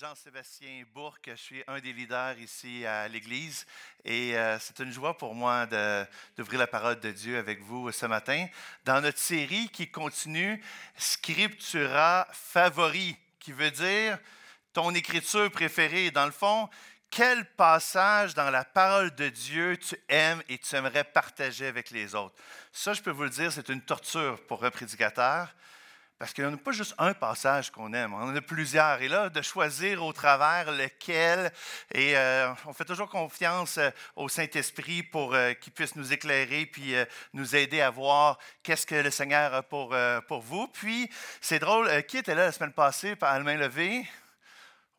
Jean-Sébastien Bourque, je suis un des leaders ici à l'Église et euh, c'est une joie pour moi d'ouvrir la parole de Dieu avec vous ce matin dans notre série qui continue Scriptura Favori, qui veut dire ton écriture préférée. Dans le fond, quel passage dans la parole de Dieu tu aimes et tu aimerais partager avec les autres? Ça, je peux vous le dire, c'est une torture pour un prédicateur parce qu'il n'y en a pas juste un passage qu'on aime, on en a plusieurs. Et là, de choisir au travers lequel, et euh, on fait toujours confiance euh, au Saint-Esprit pour euh, qu'il puisse nous éclairer, puis nous aider à voir qu'est-ce que le Seigneur a pour, pour vous. Puis, c'est drôle, qui était là la semaine passée par la main levée?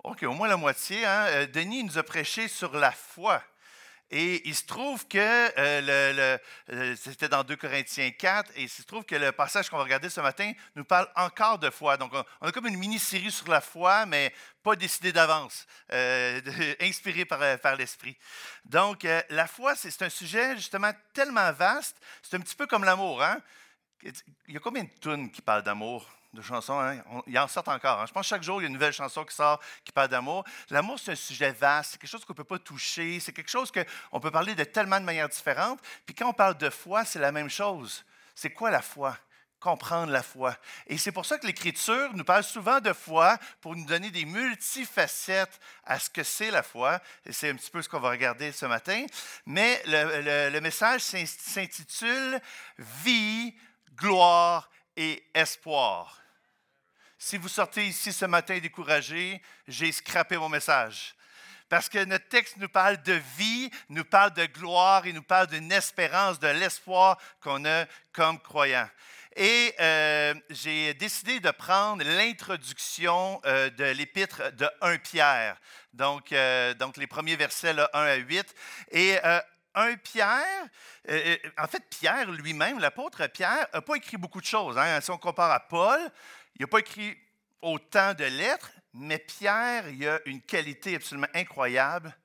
OK, au moins la moitié. Hein? Denis nous a prêché sur la foi. Et il se trouve que euh, euh, c'était dans 2 Corinthiens 4, et il se trouve que le passage qu'on va regarder ce matin nous parle encore de foi. Donc, on, a comme une mini-série sur la foi, mais pas décidée d'avance, euh, inspirée par, par l'Esprit. Donc, la foi, c'est un sujet justement tellement vaste, c'est un petit peu comme l'amour. Hein? Il y a combien de tunes qui parlent d'amour? De chansons. Hein? il y en sort encore. Hein. Je pense que chaque jour, il y a une nouvelle chanson qui sort qui parle d'amour. L'amour, c'est un sujet vaste. C'est quelque chose qu'on ne peut pas toucher. C'est quelque chose qu'on peut parler de tellement de manières différentes. Puis quand on parle de foi, c'est la même chose. C'est quoi la foi? Comprendre la foi. Et c'est pour ça que l'Écriture nous parle souvent de foi pour nous donner des multifacettes à ce que c'est la foi. Et c'est un petit peu ce qu'on va regarder ce matin. Mais le message s'intitule Vie, gloire et espoir. Si vous sortez ici ce matin découragé, j'ai scrappé mon message. Parce que notre texte nous parle de vie, nous parle de gloire et nous parle d'une espérance, de l'espoir qu'on a comme croyants. Et euh, j'ai décidé de prendre l'introduction euh, de l'épître de 1 Pierre, donc, euh, donc les premiers versets 1 à 8. Et 1 Pierre, en fait, Pierre lui-même, l'apôtre Pierre, n'a pas écrit beaucoup de choses. Hein. Si on compare à Paul, il n'a pas écrit autant de lettres, mais Pierre, il a une qualité absolument incroyable.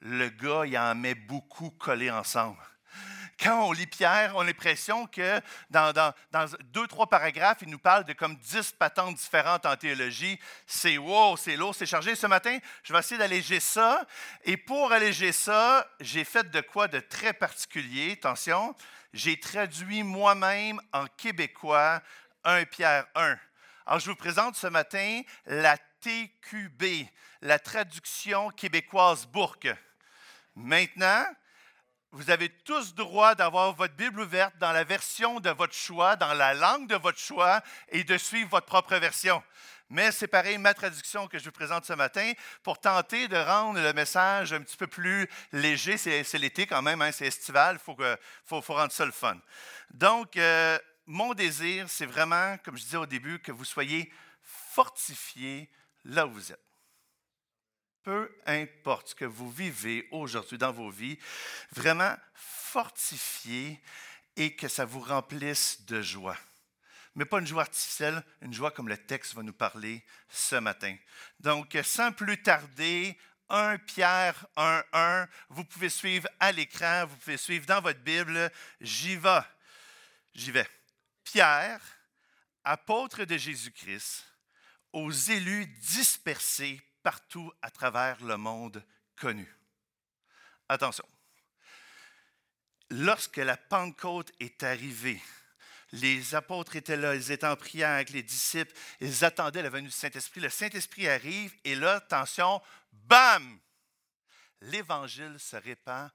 Le gars, il en met beaucoup collés ensemble. Quand on lit Pierre, on a l'impression que dans, deux, trois paragraphes, il nous parle de comme dix patentes différentes en théologie. C'est wow, c'est lourd, c'est chargé. Ce matin, je vais essayer d'alléger ça. Et pour alléger ça, j'ai fait de quoi de très particulier. Attention, j'ai traduit moi-même en québécois 1 Pierre 1. Alors, je vous présente ce matin la TQB, la traduction québécoise Bourque. Maintenant, vous avez tous droit d'avoir votre Bible ouverte dans la version de votre choix, dans la langue de votre choix, et de suivre votre propre version. Mais c'est pareil, ma traduction que je vous présente ce matin, pour tenter de rendre le message un petit peu plus léger. C'est l'été quand même, hein, c'est estival, il faut, faut, rendre ça le fun. Donc, euh, mon désir, c'est vraiment, comme je disais au début, que vous soyez fortifiés là où vous êtes. Peu importe ce que vous vivez aujourd'hui dans vos vies, vraiment fortifiés et que ça vous remplisse de joie. Mais pas une joie artificielle, une joie comme le texte va nous parler ce matin. Donc, sans plus tarder, 1 Pierre 1, 1, vous pouvez suivre à l'écran, vous pouvez suivre dans votre Bible. J'y vais. J'y vais. Pierre, apôtre de Jésus-Christ, aux élus dispersés partout à travers le monde connu. Attention, lorsque la Pentecôte est arrivée, les apôtres étaient là, ils étaient en prière avec les disciples, ils attendaient la venue du Saint-Esprit. Le Saint-Esprit arrive et là, attention, bam! L'Évangile se répand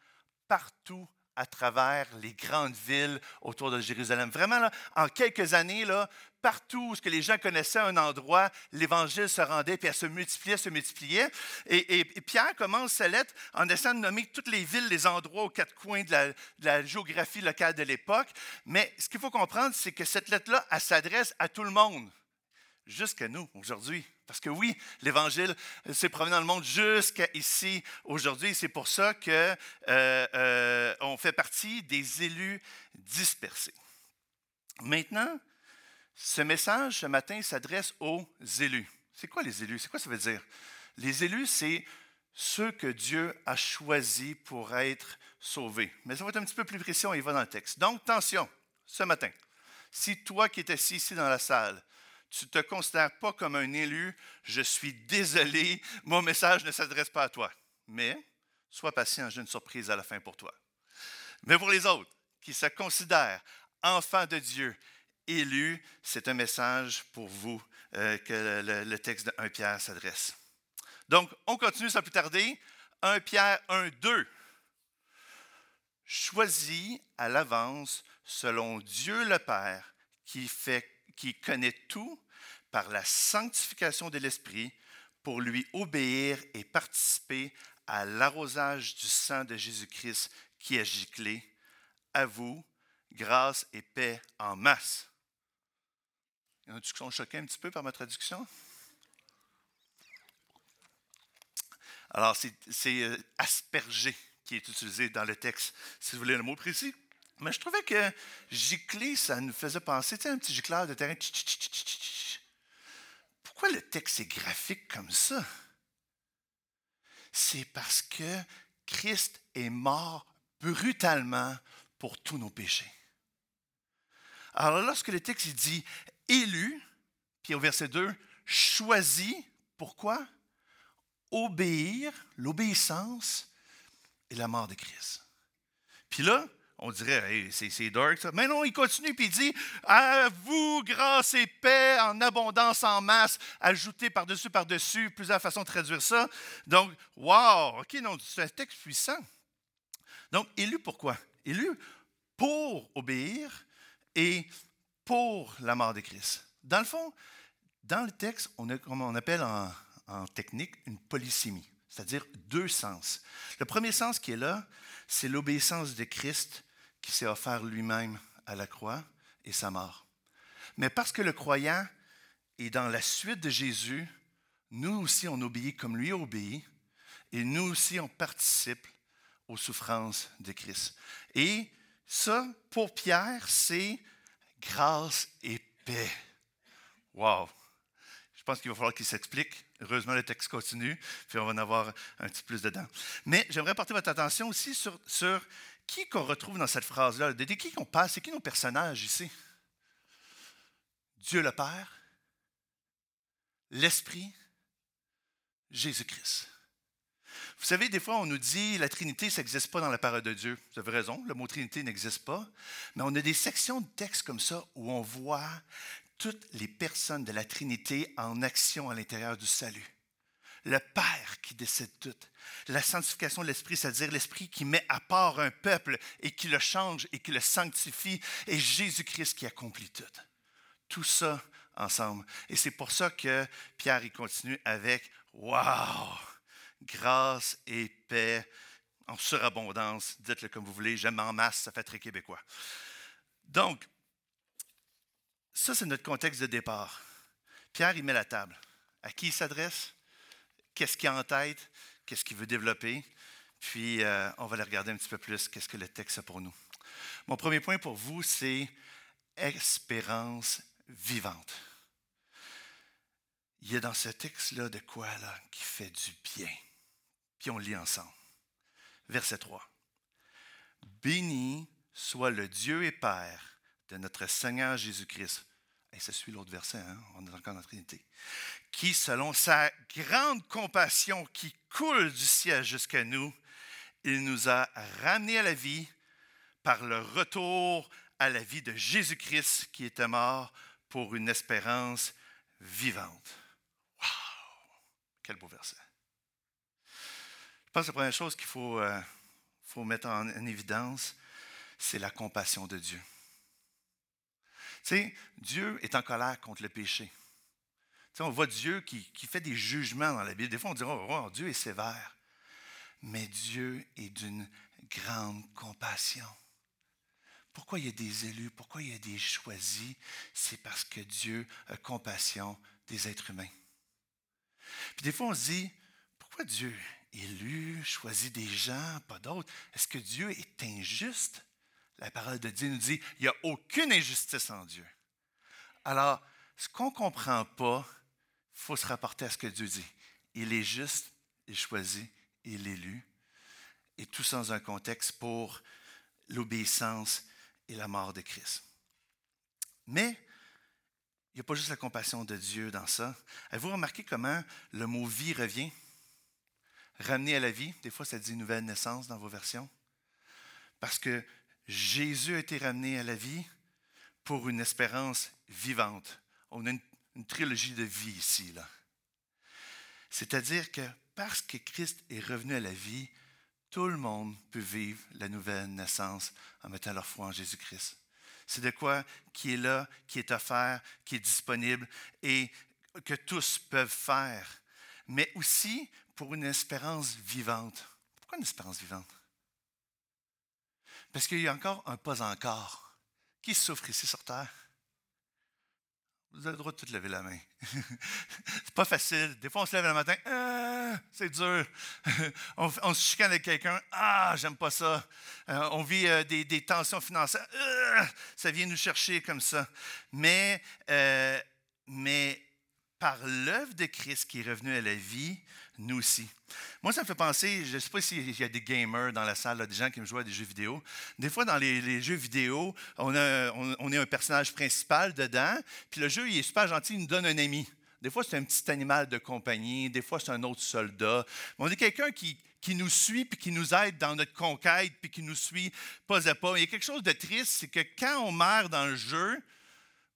partout à travers les grandes villes autour de Jérusalem. Vraiment, en quelques années, là, partout où ce que les gens connaissaient un endroit, l'Évangile se rendait, puis elle se multipliait, se multipliait. Et, Pierre commence sa lettre en essayant de nommer toutes les villes, les endroits aux quatre coins de la, de la géographie locale de l'époque. Mais ce qu'il faut comprendre, c'est que cette lettre-là, elle s'adresse à tout le monde jusqu'à nous aujourd'hui. Parce que oui, l'Évangile s'est promené dans le monde jusqu'à ici aujourd'hui. C'est pour ça qu'on euh, euh, fait partie des élus dispersés. Maintenant, ce message ce matin s'adresse aux élus. C'est quoi les élus? C'est quoi ça veut dire? Les élus, c'est ceux que Dieu a choisis pour être sauvés. Mais ça va être un petit peu plus précis, on y va dans le texte. Donc, attention, ce matin, si toi qui es assis ici dans la salle, tu ne te considères pas comme un élu, je suis désolé, mon message ne s'adresse pas à toi. Mais sois patient, j'ai une surprise à la fin pour toi. Mais pour les autres qui se considèrent enfants de Dieu, élus, c'est un message pour vous euh, que le, texte de 1 Pierre s'adresse. Donc, on continue sans plus tarder. 1 Pierre 1, 2. Choisis à l'avance selon Dieu le Père qui, fait, qui connaît tout par la sanctification de l'Esprit pour lui obéir et participer à l'arrosage du sang de Jésus-Christ qui est giclé. À vous, grâce et paix en masse. Il y en a qui sont choqués un petit peu par ma traduction? Alors, c'est euh, asperger qui est utilisé dans le texte, si vous voulez le mot précis. Mais je trouvais que gicler, ça nous faisait penser, tu sais, un petit gicleur de terrain. Pourquoi le texte est graphique comme ça? C'est parce que Christ est mort brutalement pour tous nos péchés. Alors lorsque le texte dit élu, puis au verset 2, choisi, pourquoi? Obéir, l'obéissance et la mort de Christ. Puis là, on dirait, c'est dark ça. Mais non, il continue puis il dit À vous, grâce et paix en abondance, en masse, ajouté par-dessus, par-dessus, plusieurs façons de traduire ça. Donc, wow, OK, non, c'est un texte puissant. Donc, élu pourquoi? Élu pour obéir et pour la mort de Christ. Dans le fond, dans le texte, on a, comme on appelle en, en technique, une polysémie, c'est-à-dire deux sens. Le premier sens qui est là, c'est l'obéissance de Christ qui s'est offert lui-même à la croix et sa mort. Mais parce que le croyant est dans la suite de Jésus, nous aussi on obéit comme lui obéit, et nous aussi on participe aux souffrances de Christ. Et ça, pour Pierre, c'est grâce et paix. Wow! Je pense qu'il va falloir qu'il s'explique. Heureusement, le texte continue, puis on va en avoir un petit plus dedans. Mais j'aimerais porter votre attention aussi sur, sur qui qu'on retrouve dans cette phrase-là? De, qui qu'on passe? C'est qui nos personnages ici? Dieu le Père, l'Esprit, Jésus-Christ. Vous savez, des fois, on nous dit la Trinité, ça n'existe pas dans la parole de Dieu. Vous avez raison, le mot Trinité n'existe pas. Mais on a des sections de texte comme ça où on voit toutes les personnes de la Trinité en action à l'intérieur du salut. Le Père qui décide tout. La sanctification de l'Esprit, c'est-à-dire l'Esprit qui met à part un peuple et qui le change et qui le sanctifie, et Jésus-Christ qui accomplit tout. Tout ça ensemble. Et c'est pour ça que Pierre y continue avec Waouh! grâce et paix en surabondance. Dites-le comme vous voulez, j'aime en masse, ça fait très québécois. Donc, ça, c'est notre contexte de départ. Pierre, il met la table. À qui il s'adresse? Qu'est-ce qu'il a en tête? Qu'est-ce qu'il veut développer? Puis, euh, on va aller regarder un petit peu plus qu'est-ce que le texte a pour nous. Mon premier point pour vous, c'est espérance vivante. Il y a dans ce texte-là de quoi là, qui fait du bien on lit ensemble. Verset 3. Béni soit le Dieu et Père de notre Seigneur Jésus-Christ. Et ça suit l'autre verset, hein? on est encore dans la Trinité. Qui, selon sa grande compassion qui coule du ciel jusqu'à nous, il nous a ramenés à la vie par le retour à la vie de Jésus-Christ qui était mort pour une espérance vivante. Wow! Quel beau verset pense que la première chose qu'il faut, euh, faut mettre en, évidence, c'est la compassion de Dieu. Tu sais, Dieu est en colère contre le péché. On voit Dieu qui, qui, fait des jugements dans la Bible. Des fois, on dit, oh, oh, Dieu est sévère. Mais Dieu est d'une grande compassion. Pourquoi il y a des élus? Pourquoi il y a des choisis? C'est parce que Dieu a compassion des êtres humains. Puis des fois, on se dit, pourquoi Dieu élu, choisi des gens, pas d'autres? Est-ce que Dieu est injuste? La parole de Dieu nous dit, il n'y a aucune injustice en Dieu. Alors, ce qu'on ne comprend pas, faut se rapporter à ce que Dieu dit. Il est juste, il choisit, il est élu. Et tout ça dans un contexte pour l'obéissance et la mort de Christ. Mais il n'y a pas juste la compassion de Dieu dans ça. Avez-vous remarqué comment le mot vie revient? Ramener à la vie, des fois ça dit nouvelle naissance dans vos versions. Parce que Jésus a été ramené à la vie pour une espérance vivante. On a une, une trilogie de vie ici. C'est-à-dire que parce que Christ est revenu à la vie, tout le monde peut vivre la nouvelle naissance en mettant leur foi en Jésus-Christ. C'est de quoi qui est là, qui est offert, qui est disponible et que tous peuvent faire. Mais aussi pour une espérance vivante. Pourquoi une espérance vivante? Parce qu'il y a encore un pas encore. Qui souffre ici sur terre? Vous avez le droit de tout lever la main. c'est pas facile. Des fois, on se lève le matin, ah, c'est dur. on, se chicane avec quelqu'un, ah, j'aime pas ça. Euh, on vit euh, des, des, tensions financières, ah, ça vient nous chercher comme ça. Mais, euh, mais par l'œuvre de Christ qui est revenu à la vie, nous aussi. Moi, ça me fait penser, je ne sais pas s'il y a des gamers dans la salle, des gens qui me jouent à des jeux vidéo. Des fois, dans les, jeux vidéo, on, est un personnage principal dedans, puis le jeu, il est super gentil, il nous donne un ami. Des fois, c'est un petit animal de compagnie, des fois, c'est un autre soldat. On est quelqu'un qui, nous suit, puis qui nous aide dans notre conquête, puis qui nous suit pas à pas. Il y a quelque chose de triste, c'est que quand on meurt dans le jeu,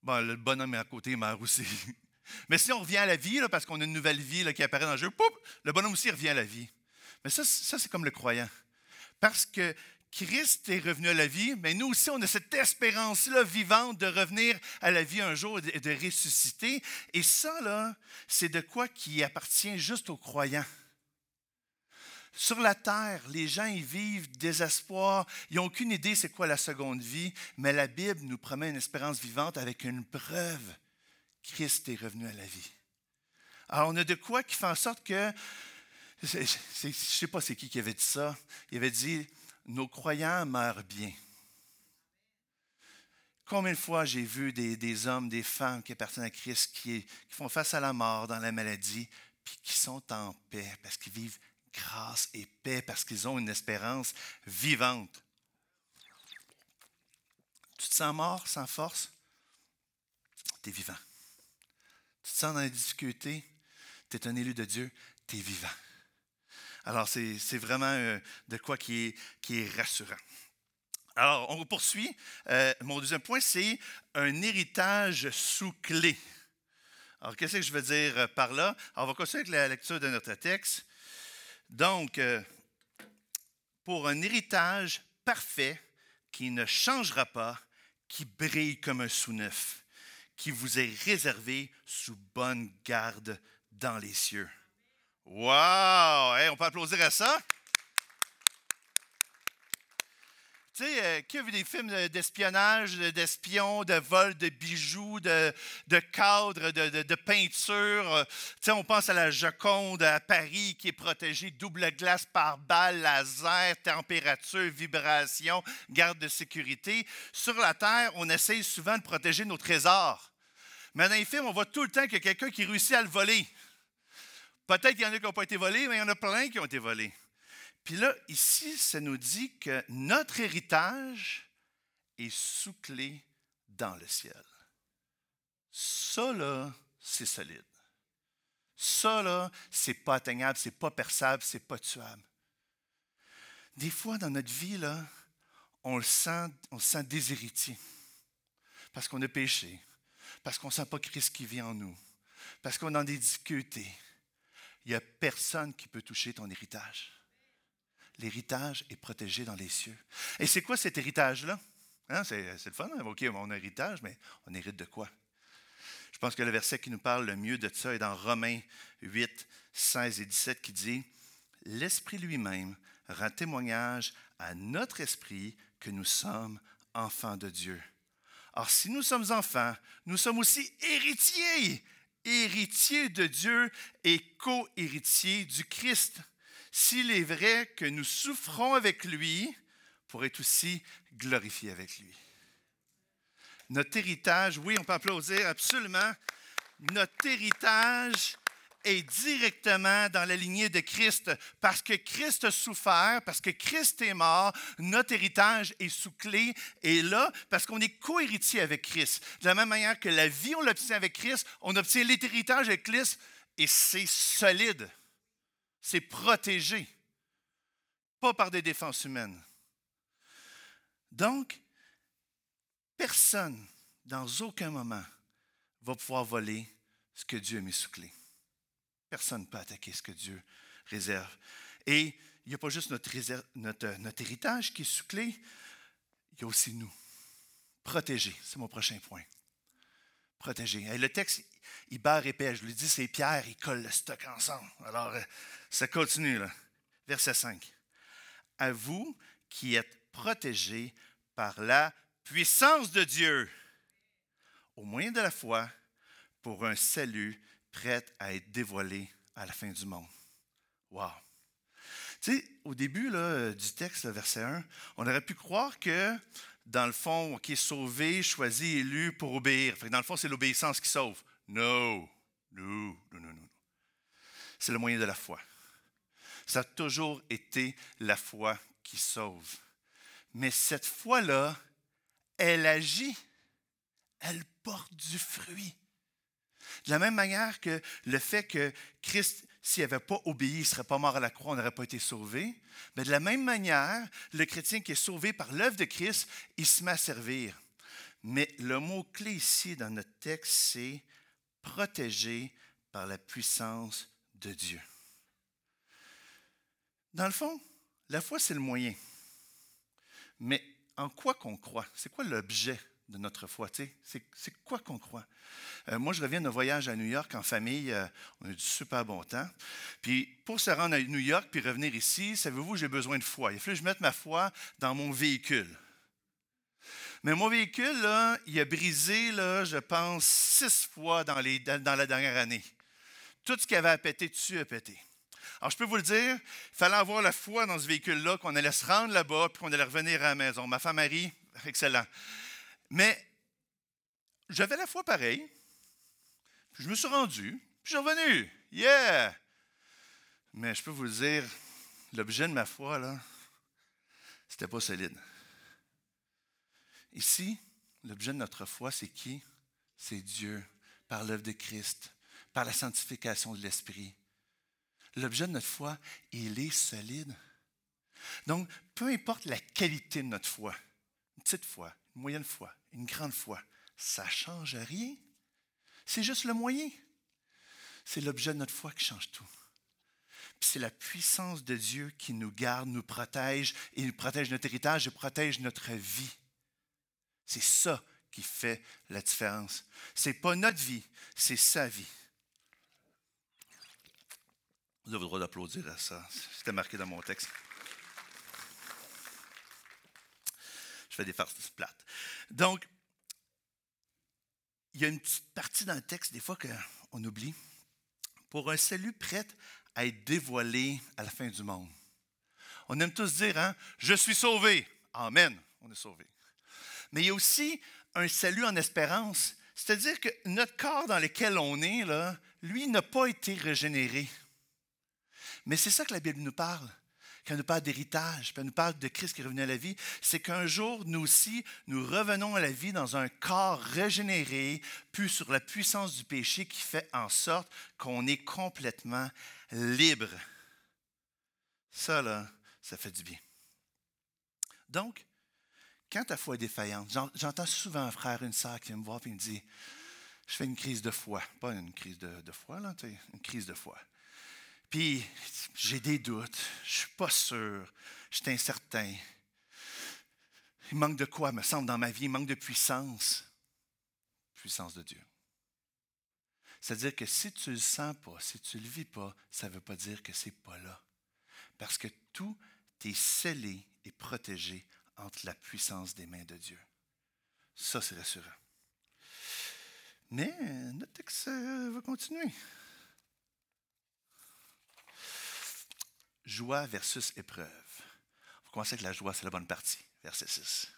bon, le bonhomme à côté meurt aussi. Mais si on revient à la vie, parce qu'on a une nouvelle vie qui apparaît dans le jeu, poup, le bonhomme aussi revient à la vie. Mais ça, ça c'est comme le croyant. Parce que Christ est revenu à la vie, mais nous aussi, on a cette espérance-là vivante de revenir à la vie un jour et de ressusciter. Et ça, là, c'est de quoi qui appartient juste aux croyants. Sur la terre, les gens y vivent désespoir. Ils n'ont aucune idée c'est quoi la seconde vie, mais la Bible nous promet une espérance vivante avec une preuve Christ est revenu à la vie. Alors, on a de quoi qui fait en sorte que, je ne sais pas c'est qui qui avait dit ça, il avait dit, nos croyants meurent bien. Combien de fois j'ai vu des, hommes, des femmes qui appartiennent à Christ, qui, qui, font face à la mort dans la maladie, puis qui sont en paix, parce qu'ils vivent grâce et paix, parce qu'ils ont une espérance vivante. Tu te sens mort, sans force? Tu es vivant. Dans la difficulté, tu es un élu de Dieu, tu es vivant. Alors, c'est vraiment euh, de quoi qui est, rassurant. Alors, on poursuit. Euh, mon deuxième point, c'est un héritage sous clé. Alors, qu'est-ce que je veux dire euh, par là? Alors, on va continuer avec la lecture de notre texte. Donc, pour un héritage parfait qui ne changera pas, qui brille comme un sous-neuf, qui vous est réservé sous bonne garde dans les cieux. Wow! on peut applaudir à ça? Tu sais, euh, qui a vu des films d'espionnage, d'espions, de vol de bijoux, de, de cadres, de, de, de? Euh, tu sais, on pense à la Joconde à Paris qui est protégée double glace par balle, laser, température, vibration, garde de sécurité. Sur la Terre, on essaye souvent de protéger nos trésors. Mais dans les films, on voit tout le temps qu'il y a quelqu'un qui réussit à le voler. Peut-être qu'il y en a qui n'ont pas été volés, mais il y en a plein qui ont été volés. Puis là, ici, ça nous dit que notre héritage est sous clé dans le ciel. Ça, là, c'est solide. Ça, là, c'est pas atteignable, c'est pas perçable, c'est pas tuable. Des fois, dans notre vie, là, on le sent, on se sent déshéritier. Parce qu'on a péché. Parce qu'on ne sent pas Christ qui vit en nous. Parce qu'on a des difficultés. Il n'y a personne qui peut toucher ton héritage l'héritage est protégé dans les cieux. Et c'est quoi cet héritage-là? Hein, c'est, le fun, hein? OK, on a héritage, mais on hérite de quoi? Je pense que le verset qui nous parle le mieux de ça est dans Romains 8, 16 et 17 qui dit L'Esprit lui-même rend témoignage à notre esprit que nous sommes enfants de Dieu. Or, si nous sommes enfants, nous sommes aussi héritiers, héritiers de Dieu et co-héritiers du Christ s'il est vrai que nous souffrons avec lui pour être aussi glorifiés avec lui. Notre héritage, oui, on peut applaudir absolument. Notre héritage est directement dans la lignée de Christ. Parce que Christ a souffert, parce que Christ est mort, notre héritage est sous clé et là parce qu'on est co-héritier avec Christ. De la même manière que la vie, on l'obtient avec Christ, on obtient l'héritage avec Christ et c'est solide, c'est protégé, pas par des défenses humaines. Donc, personne, dans aucun moment, va pouvoir voler ce que Dieu a mis sous clé. Personne ne peut attaquer ce que Dieu réserve. Et il n'y a pas juste notre, notre, héritage qui est sous clé, il y a aussi nous. Protéger, c'est mon prochain point. Protéger. Et le texte, il barre épais. Je lui dis, c'est Pierre, il colle le stock ensemble. Alors, euh, ça continue, là. Verset 5. À vous qui êtes protégés par la puissance de Dieu, au moyen de la foi, pour un salut prêt à être dévoilé à la fin du monde. Wow! Tu sais, au début là, du texte, verset 1, on aurait pu croire que, dans le fond, qui est sauvé, choisi, élu pour obéir. dans le fond, c'est l'obéissance qui sauve. Non, non, non, non, non. C'est le moyen de la foi. Ça a toujours été la foi qui sauve. Mais cette foi-là, elle agit, elle porte du fruit. De la même manière que le fait que Christ, s'il n'avait pas obéi, il ne serait pas mort à la croix, on n'aurait pas été sauvé. Mais de la même manière, le chrétien qui est sauvé par l'œuvre de Christ, il se met à servir. Mais le mot-clé ici dans notre texte, c'est protégé par la puissance de Dieu. Dans le fond, la foi, c'est le moyen. Mais en quoi qu'on croit? C'est quoi l'objet de notre foi. C'est quoi qu'on croit? Euh, moi, je reviens d'un voyage à New York en famille. Euh, on a eu du super bon temps. Puis, pour se rendre à New York puis revenir ici, savez-vous, j'ai besoin de foi. Il a que je mette ma foi dans mon véhicule. Mais mon véhicule, il a brisé, je pense, six fois dans, la dernière année. Tout ce qui avait à péter dessus a pété. Alors, je peux vous le dire, il fallait avoir la foi dans ce véhicule-là, qu'on allait se rendre là-bas, puis qu'on allait revenir à la maison. Ma femme Marie, excellent. Mais j'avais la foi pareille. je me suis rendu, puis je suis revenu. Yeah! Mais je peux vous le dire, l'objet de ma foi, là, c'était pas solide. Ici, l'objet de notre foi, c'est qui? C'est Dieu, par l'œuvre de Christ, par la sanctification de l'Esprit. L'objet de notre foi, il est solide. Donc, peu importe la qualité de notre foi, une petite foi, une moyenne foi, une grande foi, ça ne change rien. C'est juste le moyen. C'est l'objet de notre foi qui change tout. c'est la puissance de Dieu qui nous garde, nous protège, et nous protège notre héritage et protège notre vie. C'est ça qui fait la différence. Ce n'est pas notre vie, c'est sa vie. Vous avez le droit d'applaudir à ça. C'était marqué dans mon texte. Des farces plates. Donc, il y a une petite partie dans le texte, des fois, qu'on oublie. Pour un salut prêt à être dévoilé à la fin du monde. On aime tous dire, hein, je suis sauvé. Amen, on est sauvé. Mais il y a aussi un salut en espérance. C'est-à-dire que notre corps dans lequel on est, lui, n'a pas été régénéré. Mais c'est ça que la Bible nous parle quand nous parle d'héritage, quand nous parle de Christ qui est à la vie, c'est qu'un jour, nous aussi, nous revenons à la vie dans un corps régénéré, plus sur la puissance du péché qui fait en sorte qu'on est complètement libre. Ça, là, ça fait du bien. Donc, quand ta foi est défaillante, j'entends souvent un frère, une sœur qui vient me voir et me dit Je fais une crise de foi. Pas une crise de, de foi, là, une crise de foi. Puis j'ai des doutes, je suis pas sûr, je suis incertain. Il manque de quoi, me semble, dans ma vie? Il manque de puissance. Puissance de Dieu. C'est-à-dire que si tu ne le sens pas, si tu ne le vis pas, ça ne veut pas dire que ce n'est pas là. Parce que tout est scellé et protégé entre la puissance des mains de Dieu. Ça, c'est rassurant. Mais notre texte va continuer. Joie versus épreuve. On va commencer avec la joie, c'est la bonne partie. Verset 6.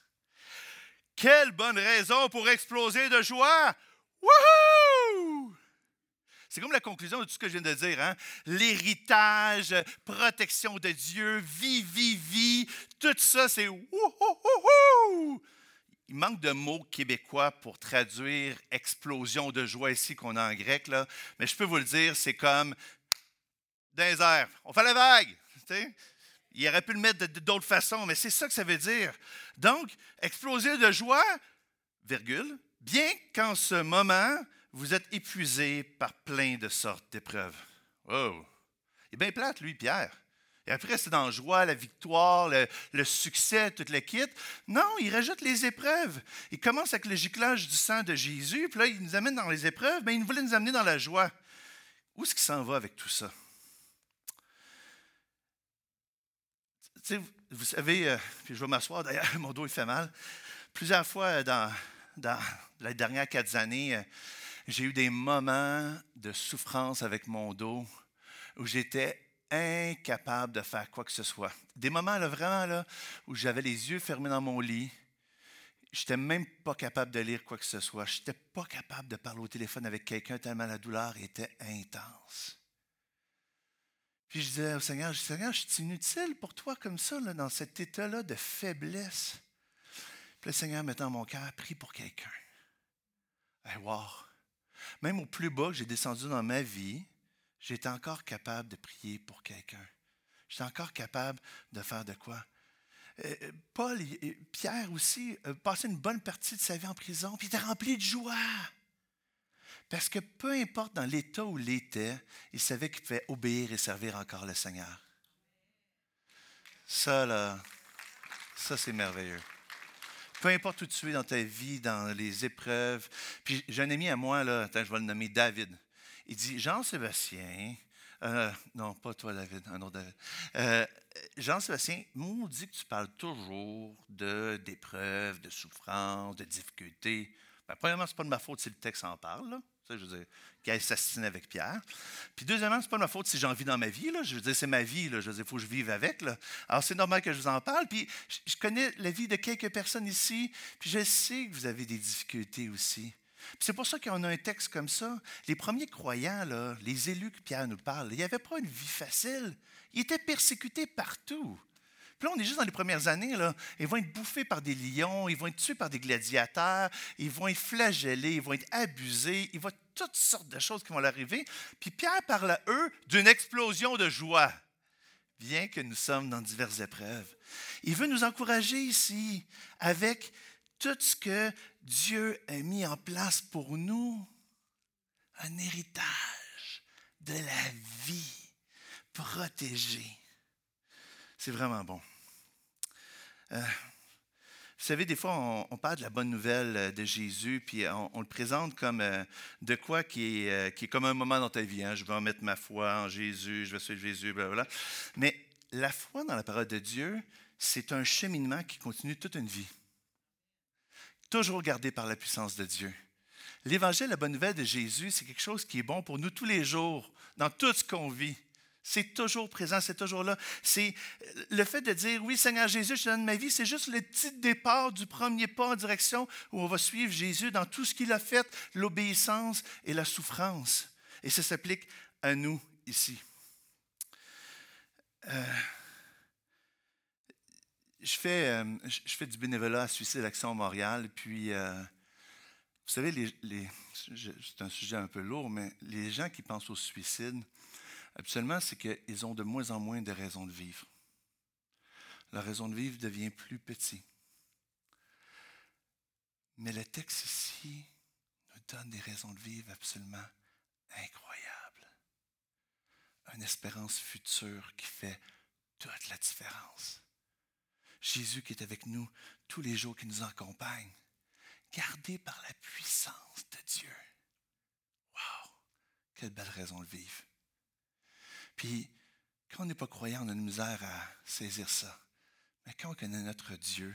Quelle bonne raison pour exploser de joie! Wouhou! C'est comme la conclusion de tout ce que je viens de dire. Hein? L'héritage, protection de Dieu, vie, vie, vie, tout ça, c'est wouhouhouhou! Il manque de mots québécois pour traduire explosion de joie ici qu'on a en grec, mais je peux vous le dire, c'est comme airs. On fait la vague. Il aurait pu le mettre d'autres façons, mais c'est ça que ça veut dire. Donc, exploser de joie, virgule, bien qu'en ce moment, vous êtes épuisé par plein de sortes d'épreuves. Oh! Il est bien plate, lui, Pierre. Et après, c'est dans la joie, la victoire, le, succès, toute la kit. Non, il rajoute les épreuves. Il commence avec le giclage du sang de Jésus, puis là, il nous amène dans les épreuves, mais il voulait nous amener dans la joie. Où est-ce qu'il s'en va avec tout ça? Vous savez, euh, puis je vais m'asseoir, d'ailleurs, mon dos il fait mal. Plusieurs fois euh, dans, les dernières quatre années, euh, j'ai eu des moments de souffrance avec mon dos où j'étais incapable de faire quoi que ce soit. Des moments là, vraiment là, où j'avais les yeux fermés dans mon lit. Je n'étais même pas capable de lire quoi que ce soit. Je n'étais pas capable de parler au téléphone avec quelqu'un tellement la douleur était intense. Puis je disais au Seigneur, Seigneur, je suis inutile pour toi comme ça, dans cet état-là de faiblesse. Puis le Seigneur mettant mon cœur, prie pour quelqu'un. Hey, wow. Même au plus bas que j'ai descendu dans ma vie, j'étais encore capable de prier pour quelqu'un. J'étais encore capable de faire de quoi? Euh, euh, Paul et Pierre aussi euh, passaient une bonne partie de sa vie en prison, puis il était rempli de joie. Parce que peu importe dans l'état où il était, il savait qu'il pouvait obéir et servir encore le Seigneur. Ça, là, ça, c'est merveilleux. Peu importe où tu es dans ta vie, dans les épreuves. Puis j'ai un ami à moi, là, attends, je vais le nommer David. Il dit Jean-Sébastien, euh, non, pas toi, David, un autre David. Euh, Jean-Sébastien, moi, dit que tu parles toujours d'épreuves, de, souffrances, de difficultés. Ben, premièrement, ce n'est pas de ma faute si le texte en parle. Là je veux dire, qui a assassiné avec Pierre. Puis deuxièmement, ce n'est pas ma faute si j'en vis dans ma vie. Je veux dire, c'est ma vie. Je veux dire, il faut que je vive avec. Alors, c'est normal que je vous en parle. Puis je connais la vie de quelques personnes ici. Puis je sais que vous avez des difficultés aussi. C'est pour ça qu'on a un texte comme ça. Les premiers croyants, les élus que Pierre nous parle, il n'y avait pas une vie facile. Ils étaient persécutés partout. On est juste dans les premières années. Là. Ils vont être bouffés par des lions, ils vont être tués par des gladiateurs, ils vont être flagellés, ils vont être abusés, il va toutes sortes de choses qui vont leur arriver. Puis Pierre parle à eux d'une explosion de joie, bien que nous sommes dans diverses épreuves. Il veut nous encourager ici avec tout ce que Dieu a mis en place pour nous, un héritage de la vie protégée. C'est vraiment bon. Euh, vous savez, des fois, on, parle de la bonne nouvelle euh, de Jésus, puis on, le présente comme euh, de quoi qui est, comme un moment dans ta vie. Hein. Je vais en mettre ma foi en Jésus, je vais suivre Jésus, blablabla. Mais la foi dans la parole de Dieu, c'est un cheminement qui continue toute une vie. Toujours gardé par la puissance de Dieu. L'Évangile, la bonne nouvelle de Jésus, c'est quelque chose qui est bon pour nous tous les jours, dans tout ce qu'on vit. C'est toujours présent, c'est toujours là. C'est le fait de dire, oui, Seigneur Jésus, je te donne ma vie, c'est juste le petit départ du premier pas en direction où on va suivre Jésus dans tout ce qu'il a fait, l'obéissance et la souffrance. Et ça s'applique à nous ici. Euh, je, fais, euh, je fais du bénévolat à Suicide Action Montréal, puis, euh, vous savez, c'est un sujet un peu lourd, mais les gens qui pensent au suicide, Absolument, c'est qu'ils ont de moins en moins de raisons de vivre. La raison de vivre devient plus petite. Mais le texte ici nous donne des raisons de vivre absolument incroyables. Une espérance future qui fait toute la différence. Jésus qui est avec nous tous les jours, qui nous accompagne, gardé par la puissance de Dieu. Wow! Quelle belle raison de vivre. Puis, quand on n'est pas croyant, on a une misère à saisir ça. Mais quand on connaît notre Dieu,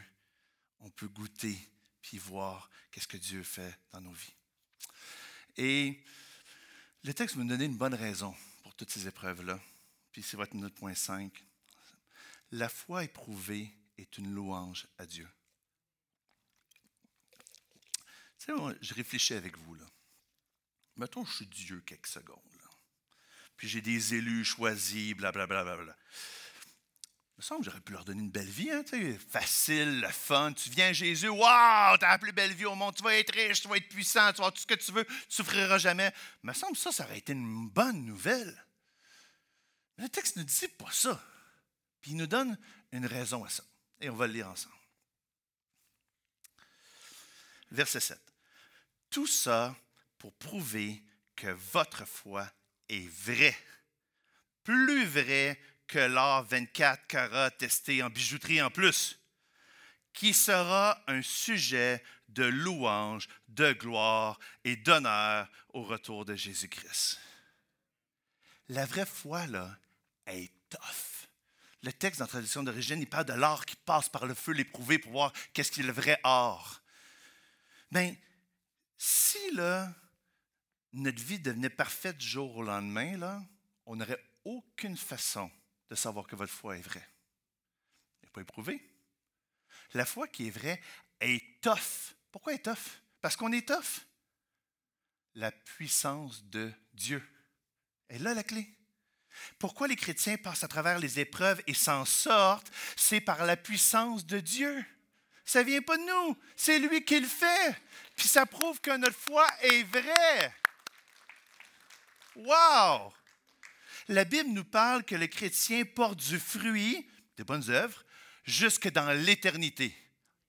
on peut goûter puis voir qu'est-ce que Dieu fait dans nos vies. Et le texte me donnait une bonne raison pour toutes ces épreuves-là. Puis c'est votre note point 5. La foi éprouvée est une louange à Dieu. Tu sais, je réfléchis avec vous là. mettons, je suis Dieu quelques secondes. Puis j'ai des élus choisis, blablabla. Bla, bla, bla. Il me semble que j'aurais pu leur donner une belle vie, hein, facile, le fun. Tu viens Jésus, waouh, t'as la plus belle vie au monde, tu vas être riche, tu vas être puissant, tu vas avoir tout ce que tu veux, tu souffriras jamais. Il me semble que ça, ça aurait été une bonne nouvelle. Mais le texte ne dit pas ça. Puis il nous donne une raison à ça. Et on va le lire ensemble. Verset 7. Tout ça pour prouver que votre foi est vraie. Plus vrai que l'or 24 carats testé en bijouterie en plus, qui sera un sujet de louange, de gloire et d'honneur au retour de Jésus-Christ. La vraie foi, là, est tough. Le texte dans la tradition d'origine, il parle de l'or qui passe par le feu l'éprouver pour voir qu'est-ce qui est le vrai or. Bien, si là, notre vie devenait parfaite du jour au lendemain, là, on n'aurait aucune façon de savoir que votre foi est vraie. Il n'est pas éprouvé. La foi qui est vraie est tough. Pourquoi est tough? Parce qu'on est tough. La puissance de Dieu est là la clé. Pourquoi les chrétiens passent à travers les épreuves et s'en sortent? C'est par la puissance de Dieu. Ça ne vient pas de nous, c'est lui qui le fait. Puis ça prouve que notre foi est vraie. Wow! La Bible nous parle que le chrétien porte du fruit, des bonnes œuvres, jusque dans l'éternité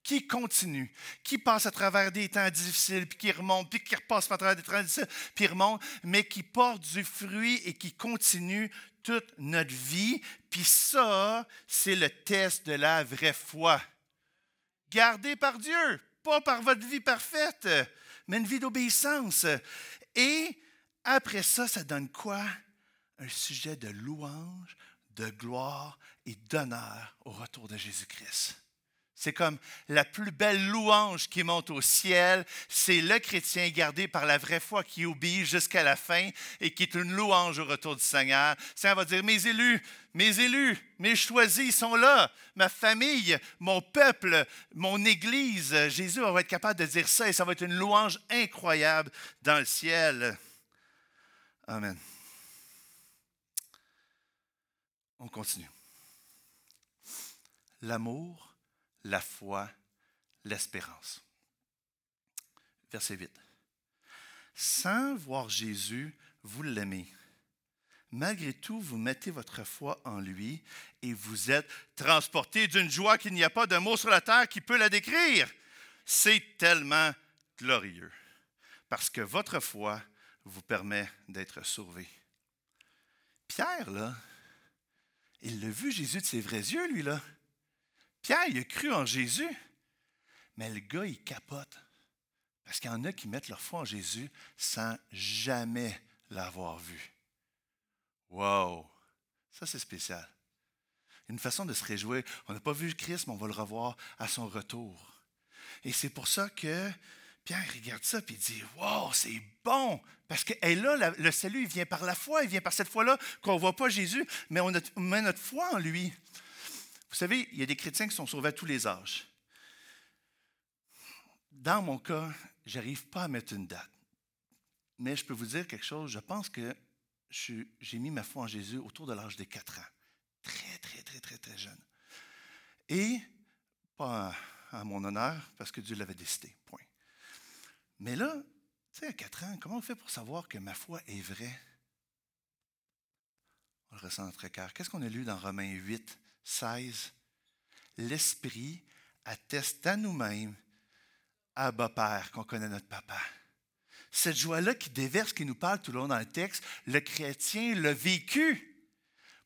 qui continue, qui passe à travers des temps difficiles, puis qui remonte, puis qui repasse à travers des temps difficiles, puis remonte, mais qui porte du fruit et qui continue toute notre vie. Puis ça, c'est le test de la vraie foi. Gardé par Dieu, pas par votre vie parfaite, mais une vie d'obéissance. Et après ça, ça donne quoi? Un sujet de louange, de gloire et d'honneur au retour de Jésus-Christ. C'est comme la plus belle louange qui monte au ciel. C'est le chrétien gardé par la vraie foi qui obéit jusqu'à la fin et qui est une louange au retour du Seigneur. Seigneur va dire, mes élus, mes élus, mes choisis sont là. Ma famille, mon peuple, mon Église. Jésus va être capable de dire ça et ça va être une louange incroyable dans le ciel. Amen. On continue. L'amour la foi, l'espérance. Verset 8. Sans voir Jésus, vous l'aimez. Malgré tout, vous mettez votre foi en lui et vous êtes transporté d'une joie qu'il n'y a pas de mot sur la terre qui peut la décrire. C'est tellement glorieux parce que votre foi vous permet d'être sauvé. Pierre, là, il l'a vu Jésus de ses vrais yeux, lui, là. Pierre, il a cru en Jésus, mais le gars, il capote. Parce qu'il y en a qui mettent leur foi en Jésus sans jamais l'avoir vu. Wow! Ça, c'est spécial. Une façon de se réjouir. On n'a pas vu Christ, mais on va le revoir à son retour. Et c'est pour ça que Pierre regarde ça et il dit Wow, c'est bon! Parce que là, le salut, il vient par la foi, il vient par cette foi-là qu'on ne voit pas Jésus, mais on met notre foi en lui. Vous savez, il y a des chrétiens qui sont sauvés à tous les âges. Dans mon cas, je n'arrive pas à mettre une date. Mais je peux vous dire quelque chose, je pense que j'ai mis ma foi en Jésus autour de l'âge des 4 ans. Très, très, très, très, très jeune. Et, pas à, mon honneur, parce que Dieu l'avait décidé, point. Mais là, tu sais, à 4 ans, comment on fait pour savoir que ma foi est vraie? On le ressent dans notre cœur. Qu'est-ce qu'on a lu dans Romains 8? 16, l'Esprit atteste à nous-mêmes, à Abba Père, qu'on connaît notre papa. Cette joie-là qui déverse, qui nous parle tout le long dans le texte, le chrétien l'a vécu.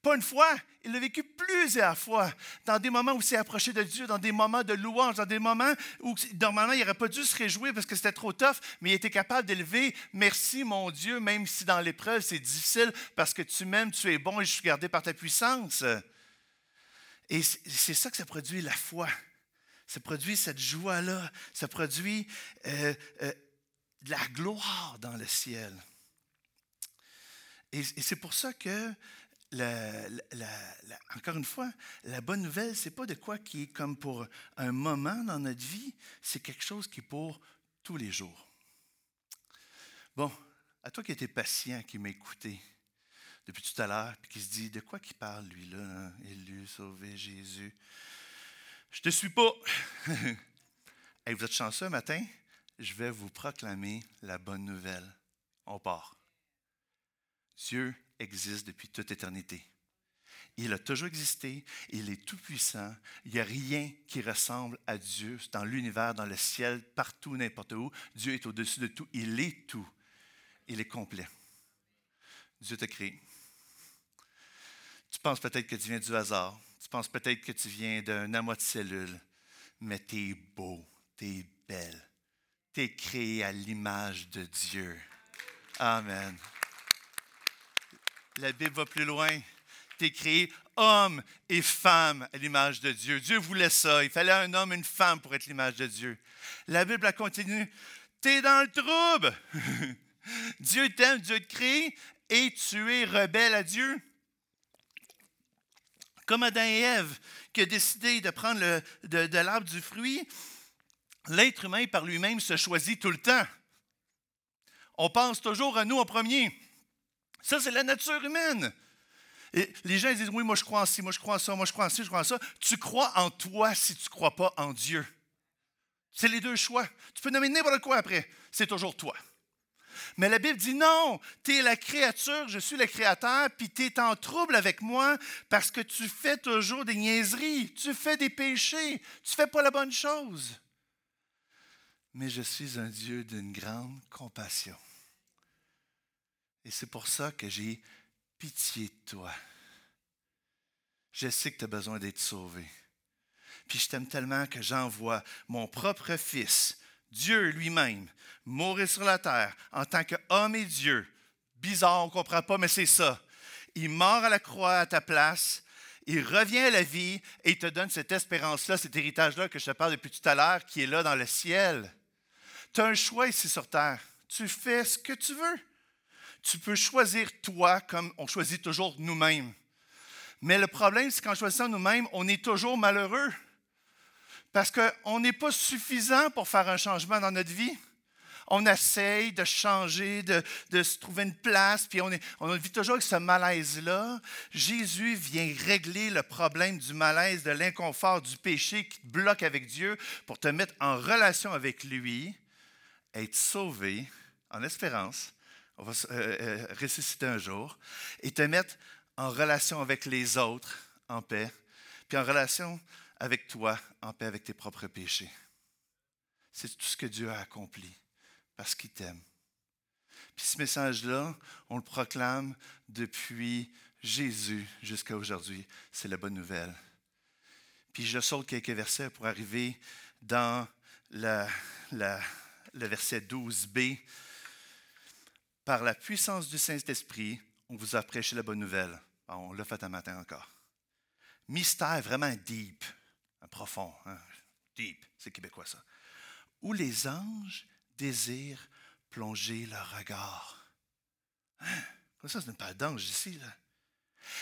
Pas une fois, il l'a vécu plusieurs fois, dans des moments où il s'est approché de Dieu, dans des moments de louange, dans des moments où normalement il n'aurait pas dû se réjouir parce que c'était trop tough, mais il était capable d'élever Merci mon Dieu, même si dans l'épreuve c'est difficile parce que tu m'aimes, tu es bon et je suis gardé par ta puissance. Et c'est ça que ça produit, la foi. Ça produit cette joie-là. Ça produit euh, euh, de la gloire dans le ciel. Et, c'est pour ça que, encore une fois, la bonne nouvelle, ce n'est pas de quoi qui est comme pour un moment dans notre vie, c'est quelque chose qui est pour tous les jours. Bon, à toi qui étais patient, qui m'écoutait depuis tout à l'heure, puis qui se dit, de quoi qu'il parle, lui-là, hein? élu, sauvé, Jésus. Je te suis pas. Et vous êtes chanceux matin? Je vais vous proclamer la bonne nouvelle. On part. Existe depuis toute éternité. Il a toujours existé, il est tout-puissant. Il n'y a rien qui ressemble à Dieu dans l'univers, dans le ciel, partout, n'importe où. Dieu est au-dessus de tout, il est tout. Il est complet. Dieu t'a créé. Tu penses peut-être que tu viens du hasard. Tu penses peut-être que tu viens d'un amas de cellules. Mais tu es beau, tu es belle. Tu es créé à l'image de Dieu. Amen. La Bible va plus loin. Tu es créé homme et femme à l'image de Dieu. Dieu voulait ça. Il fallait un homme et une femme pour être l'image de Dieu. La Bible a continue. Tu es dans le trouble. Dieu t'aime, Dieu te crée et tu es rebelle à Dieu. Comme Adam et Ève qui ont décidé de prendre de l'arbre du fruit, l'être humain par lui-même se choisit tout le temps. On pense toujours à nous en premier. Ça, c'est la nature humaine. Et les gens disent Oui, moi je crois en ci, moi je crois en ça, moi je crois en ci, je crois en ça. Tu crois en toi si tu ne crois pas en Dieu. C'est les deux choix. Tu peux nommer n'importe quoi après. C'est toujours toi. Mais la Bible dit non, tu es la créature, je suis le créateur, puis tu es en trouble avec moi parce que tu fais toujours des niaiseries, tu fais des péchés, tu fais pas la bonne chose. Mais je suis un Dieu d'une grande compassion. Et c'est pour ça que j'ai pitié de toi. Je sais que tu as besoin d'être sauvé. Puis je t'aime tellement que j'envoie mon propre Fils, Dieu lui-même, mourir sur la terre en tant qu'homme et Dieu. Bizarre, on ne comprend pas, mais c'est ça. Il meurt à la croix à ta place. Il revient à la vie et il te donne cette espérance-là, cet héritage-là que je te parle depuis tout à l'heure, qui est là dans le ciel. Tu as un choix ici sur terre. Tu fais ce que tu veux. Tu peux choisir toi comme on choisit toujours nous-mêmes. Mais le problème, c'est qu'en choisissant nous-mêmes, on est toujours malheureux. Parce qu'on n'est pas suffisant pour faire un changement dans notre vie. On essaye de changer, de, se trouver une place, puis on, on vit toujours avec ce malaise-là. Jésus vient régler le problème du malaise, de l'inconfort, du péché qui te bloque avec Dieu pour te mettre en relation avec lui, être sauvé en espérance, on va euh, euh, ressusciter un jour, et te mettre en relation avec les autres en paix, puis en relation avec toi en paix avec tes propres péchés. C'est tout ce que Dieu a accompli parce qu'il t'aime. Puis ce message-là, on le proclame depuis Jésus jusqu'à aujourd'hui. C'est la bonne nouvelle. Puis je saute quelques versets pour arriver dans le verset 12b par la puissance du Saint-Esprit, on vous a prêché la bonne nouvelle. Ah, on l'a fait un matin encore. Mystère vraiment deep, profond, hein? deep, c'est québécois ça. Où les anges désirent plonger leur regard. Hein? Ça, c'est une paire d'anges ici. Là.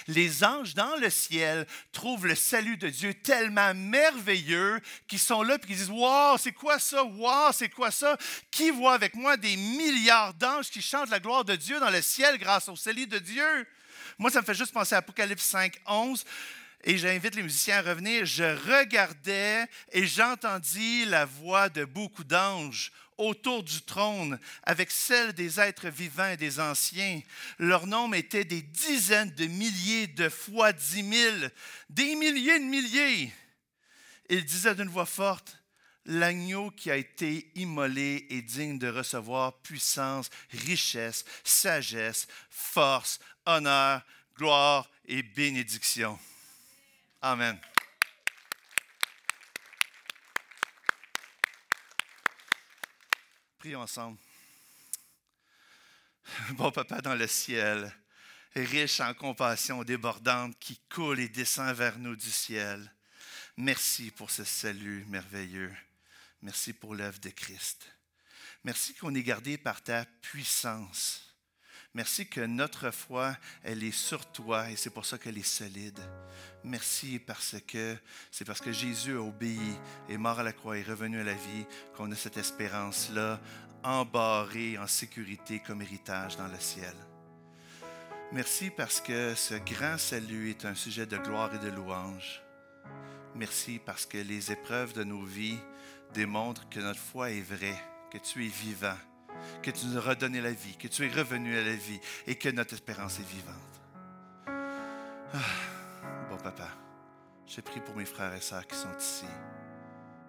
Les anges dans le ciel trouvent le salut de Dieu tellement merveilleux qu'ils sont là et qu'ils disent Wow, c'est quoi ça? Wow, c'est quoi ça? Qui voit avec moi des milliards d'anges qui chantent la gloire de Dieu dans le ciel grâce au salut de Dieu? Moi, ça me fait juste penser à Apocalypse 5, 11. Et j'invite les musiciens à revenir. Je regardais et j'entendis la voix de beaucoup d'anges autour du trône avec celle des êtres vivants et des anciens. Leur nombre était des dizaines de milliers de fois dix mille, des milliers de milliers. Ils disaient d'une voix forte, L'agneau qui a été immolé est digne de recevoir puissance, richesse, sagesse, force, honneur, gloire et bénédiction. Amen. Prions ensemble. Bon papa dans le ciel, riche en compassion débordante qui coule et descend vers nous du ciel, merci pour ce salut merveilleux. Merci pour l'œuvre de Christ. Merci qu'on est gardé par ta puissance. Merci que notre foi, elle est sur toi et c'est pour ça qu'elle est solide. Merci parce que c'est parce que Jésus a obéi, est mort à la croix et revenu à la vie qu'on a cette espérance-là embarrée en sécurité comme héritage dans le ciel. Merci parce que ce grand salut est un sujet de gloire et de louange. Merci parce que les épreuves de nos vies démontrent que notre foi est vraie, que tu es vivant, que tu nous as redonné la vie, que tu es revenu à la vie et que notre espérance est vivante. Ah, bon papa, j'ai pris pour mes frères et sœurs qui sont ici,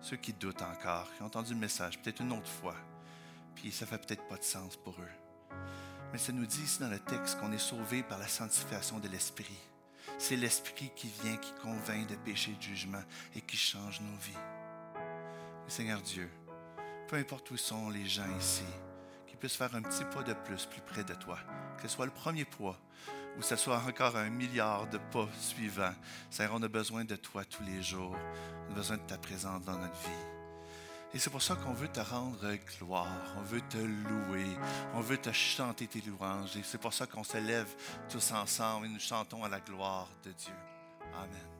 ceux qui doutent encore, qui ont entendu le message peut-être une autre fois, puis ça fait peut-être pas de sens pour eux. Mais ça nous dit ici dans le texte qu'on est sauvé par la sanctification de l'Esprit. C'est l'Esprit qui vient, qui convainc de péché et de jugement et qui change nos vies. Seigneur Dieu, peu importe où sont les gens ici, puissent faire un petit pas de plus plus près de toi, que ce soit le premier pas ou que ce soit encore un milliard de pas suivants. Seigneur, on a besoin de toi tous les jours. On a besoin de ta présence dans notre vie. Et c'est pour ça qu'on veut te rendre gloire, on veut te louer, on veut te chanter tes louanges. Et c'est pour ça qu'on se lève tous ensemble et nous chantons à la gloire de Dieu. Amen.